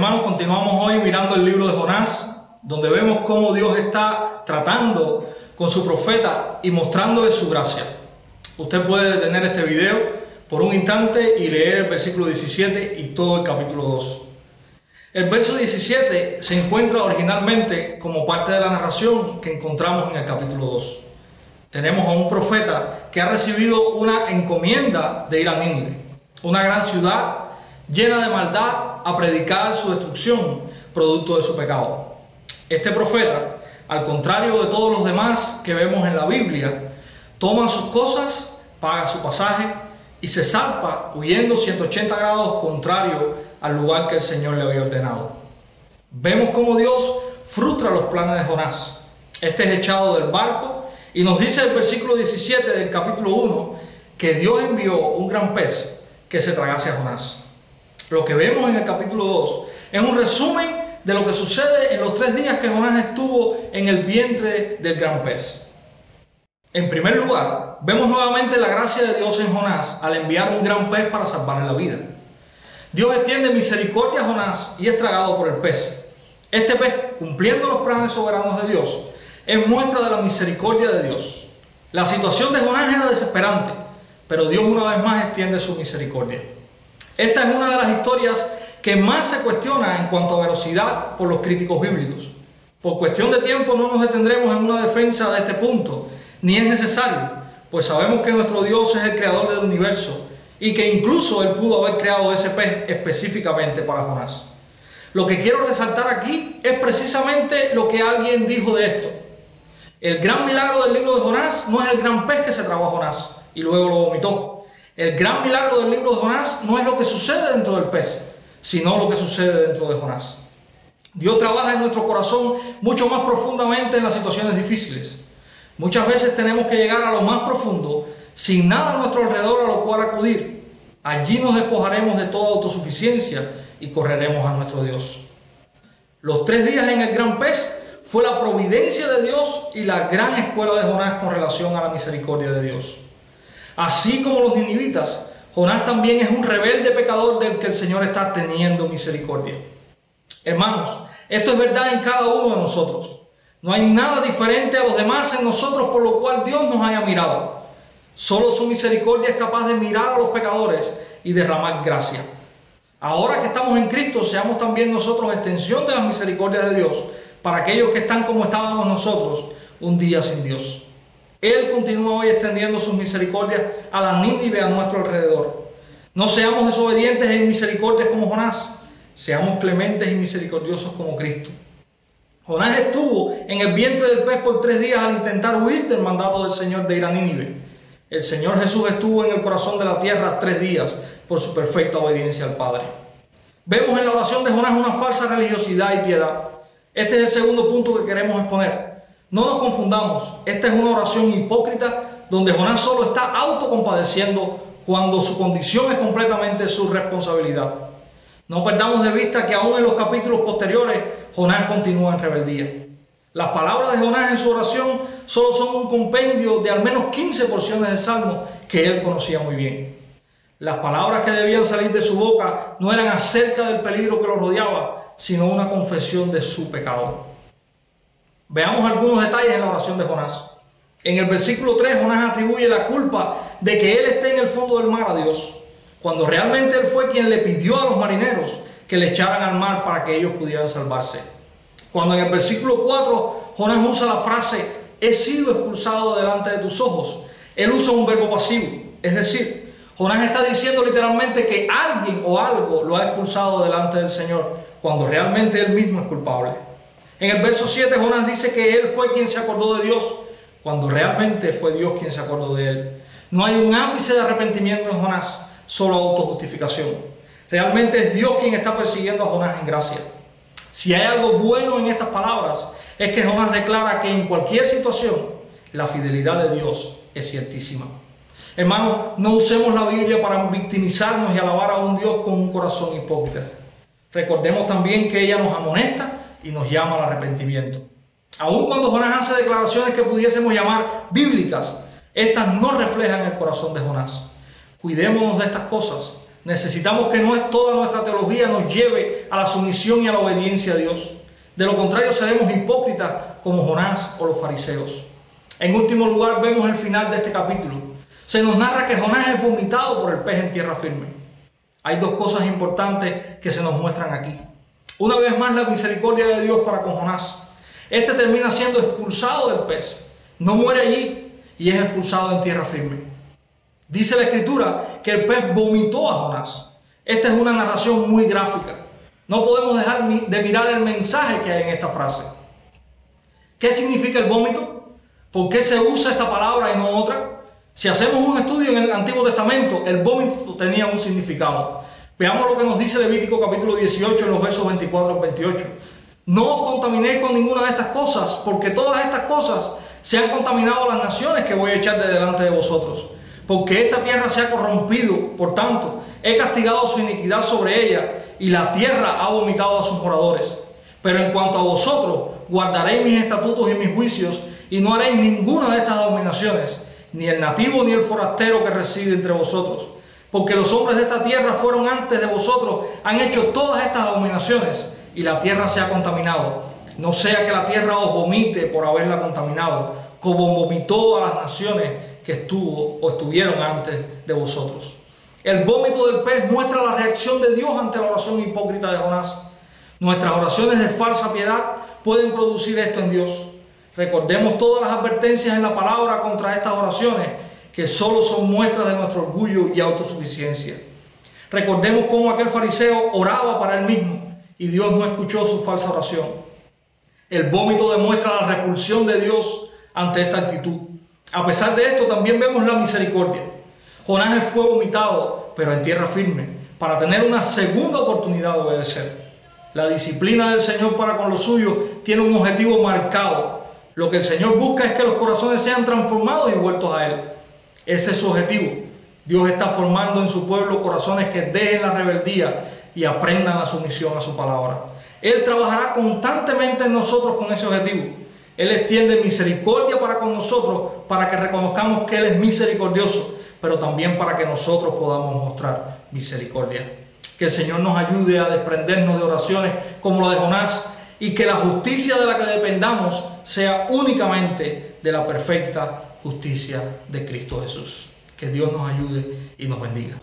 continuamos hoy mirando el libro de Jonás, donde vemos cómo Dios está tratando con su profeta y mostrándole su gracia. Usted puede detener este video por un instante y leer el versículo 17 y todo el capítulo 2. El verso 17 se encuentra originalmente como parte de la narración que encontramos en el capítulo 2. Tenemos a un profeta que ha recibido una encomienda de ir a Nínive, una gran ciudad llena de maldad, a predicar su destrucción, producto de su pecado. Este profeta, al contrario de todos los demás que vemos en la Biblia, toma sus cosas, paga su pasaje y se zarpa huyendo 180 grados contrario al lugar que el Señor le había ordenado. Vemos cómo Dios frustra los planes de Jonás. Este es echado del barco y nos dice el versículo 17 del capítulo 1 que Dios envió un gran pez que se tragase a Jonás. Lo que vemos en el capítulo 2 es un resumen de lo que sucede en los tres días que Jonás estuvo en el vientre del gran pez. En primer lugar, vemos nuevamente la gracia de Dios en Jonás al enviar un gran pez para salvarle la vida. Dios extiende misericordia a Jonás y es tragado por el pez. Este pez, cumpliendo los planes soberanos de Dios, es muestra de la misericordia de Dios. La situación de Jonás era desesperante, pero Dios una vez más extiende su misericordia. Esta es una de las historias que más se cuestiona en cuanto a velocidad por los críticos bíblicos. Por cuestión de tiempo no nos detendremos en una defensa de este punto, ni es necesario, pues sabemos que nuestro Dios es el creador del universo y que incluso Él pudo haber creado ese pez específicamente para Jonás. Lo que quiero resaltar aquí es precisamente lo que alguien dijo de esto. El gran milagro del libro de Jonás no es el gran pez que se a Jonás y luego lo vomitó. El gran milagro del libro de Jonás no es lo que sucede dentro del pez, sino lo que sucede dentro de Jonás. Dios trabaja en nuestro corazón mucho más profundamente en las situaciones difíciles. Muchas veces tenemos que llegar a lo más profundo sin nada a nuestro alrededor a lo cual acudir. Allí nos despojaremos de toda autosuficiencia y correremos a nuestro Dios. Los tres días en el gran pez fue la providencia de Dios y la gran escuela de Jonás con relación a la misericordia de Dios. Así como los ninivitas, Jonás también es un rebelde pecador del que el Señor está teniendo misericordia. Hermanos, esto es verdad en cada uno de nosotros. No hay nada diferente a los demás en nosotros por lo cual Dios nos haya mirado. Solo su misericordia es capaz de mirar a los pecadores y derramar gracia. Ahora que estamos en Cristo, seamos también nosotros extensión de la misericordia de Dios para aquellos que están como estábamos nosotros un día sin Dios. Él continúa hoy extendiendo sus misericordias a la Nínive a nuestro alrededor. No seamos desobedientes e inmisericordias como Jonás, seamos clementes y misericordiosos como Cristo. Jonás estuvo en el vientre del pez por tres días al intentar huir del mandato del Señor de ir a Nínive. El Señor Jesús estuvo en el corazón de la tierra tres días por su perfecta obediencia al Padre. Vemos en la oración de Jonás una falsa religiosidad y piedad. Este es el segundo punto que queremos exponer. No nos confundamos, esta es una oración hipócrita donde Jonás solo está autocompadeciendo cuando su condición es completamente su responsabilidad. No perdamos de vista que aún en los capítulos posteriores Jonás continúa en rebeldía. Las palabras de Jonás en su oración solo son un compendio de al menos 15 porciones de salmos que él conocía muy bien. Las palabras que debían salir de su boca no eran acerca del peligro que lo rodeaba, sino una confesión de su pecado. Veamos algunos detalles en la oración de Jonás. En el versículo 3, Jonás atribuye la culpa de que él esté en el fondo del mar a Dios, cuando realmente él fue quien le pidió a los marineros que le echaran al mar para que ellos pudieran salvarse. Cuando en el versículo 4 Jonás usa la frase, he sido expulsado delante de tus ojos, él usa un verbo pasivo, es decir, Jonás está diciendo literalmente que alguien o algo lo ha expulsado delante del Señor, cuando realmente él mismo es culpable. En el verso 7 Jonás dice que él fue quien se acordó de Dios, cuando realmente fue Dios quien se acordó de él. No hay un ápice de arrepentimiento en Jonás, solo autojustificación. Realmente es Dios quien está persiguiendo a Jonás en gracia. Si hay algo bueno en estas palabras, es que Jonás declara que en cualquier situación la fidelidad de Dios es ciertísima. Hermanos, no usemos la Biblia para victimizarnos y alabar a un Dios con un corazón hipócrita. Recordemos también que ella nos amonesta y nos llama al arrepentimiento. Aun cuando Jonás hace declaraciones que pudiésemos llamar bíblicas, estas no reflejan el corazón de Jonás. Cuidémonos de estas cosas Necesitamos que no es toda nuestra teología nos lleve a la sumisión y a la obediencia a Dios. De lo contrario seremos hipócritas como Jonás o los fariseos. En último lugar vemos el final de este capítulo. Se nos narra que Jonás es vomitado por el pez en tierra firme. Hay dos cosas importantes que se nos muestran aquí. Una vez más la misericordia de Dios para con Jonás. Este termina siendo expulsado del pez. No muere allí y es expulsado en tierra firme. Dice la escritura que el pez vomitó a Jonás. Esta es una narración muy gráfica. No podemos dejar de mirar el mensaje que hay en esta frase. ¿Qué significa el vómito? ¿Por qué se usa esta palabra y no otra? Si hacemos un estudio en el Antiguo Testamento, el vómito tenía un significado. Veamos lo que nos dice Levítico capítulo 18 en los versos 24 al 28. No os contaminéis con ninguna de estas cosas, porque todas estas cosas se han contaminado las naciones que voy a echar de delante de vosotros porque esta tierra se ha corrompido, por tanto, he castigado su iniquidad sobre ella, y la tierra ha vomitado a sus moradores. Pero en cuanto a vosotros, guardaréis mis estatutos y mis juicios, y no haréis ninguna de estas abominaciones, ni el nativo ni el forastero que reside entre vosotros. Porque los hombres de esta tierra fueron antes de vosotros, han hecho todas estas abominaciones, y la tierra se ha contaminado. No sea que la tierra os vomite por haberla contaminado, como vomitó a las naciones que estuvo o estuvieron antes de vosotros. El vómito del pez muestra la reacción de Dios ante la oración hipócrita de Jonás. Nuestras oraciones de falsa piedad pueden producir esto en Dios. Recordemos todas las advertencias en la palabra contra estas oraciones que solo son muestras de nuestro orgullo y autosuficiencia. Recordemos cómo aquel fariseo oraba para él mismo y Dios no escuchó su falsa oración. El vómito demuestra la repulsión de Dios ante esta actitud. A pesar de esto, también vemos la misericordia. Jonás fue vomitado, pero en tierra firme, para tener una segunda oportunidad de obedecer. La disciplina del Señor para con los suyos tiene un objetivo marcado. Lo que el Señor busca es que los corazones sean transformados y vueltos a Él. Ese es su objetivo. Dios está formando en su pueblo corazones que dejen la rebeldía y aprendan la sumisión a su palabra. Él trabajará constantemente en nosotros con ese objetivo. Él extiende misericordia para con nosotros, para que reconozcamos que Él es misericordioso, pero también para que nosotros podamos mostrar misericordia. Que el Señor nos ayude a desprendernos de oraciones como la de Jonás y que la justicia de la que dependamos sea únicamente de la perfecta justicia de Cristo Jesús. Que Dios nos ayude y nos bendiga.